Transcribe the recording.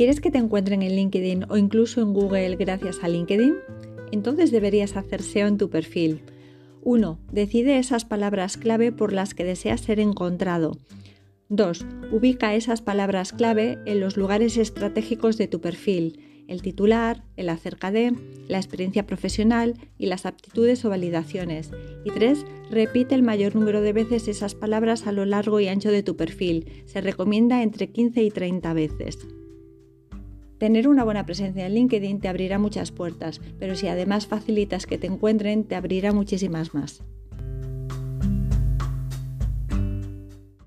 ¿Quieres que te encuentren en LinkedIn o incluso en Google gracias a LinkedIn? Entonces deberías hacer SEO en tu perfil. 1. Decide esas palabras clave por las que deseas ser encontrado. 2. Ubica esas palabras clave en los lugares estratégicos de tu perfil, el titular, el acerca de, la experiencia profesional y las aptitudes o validaciones. Y 3. Repite el mayor número de veces esas palabras a lo largo y ancho de tu perfil. Se recomienda entre 15 y 30 veces. Tener una buena presencia en LinkedIn te abrirá muchas puertas, pero si además facilitas que te encuentren, te abrirá muchísimas más.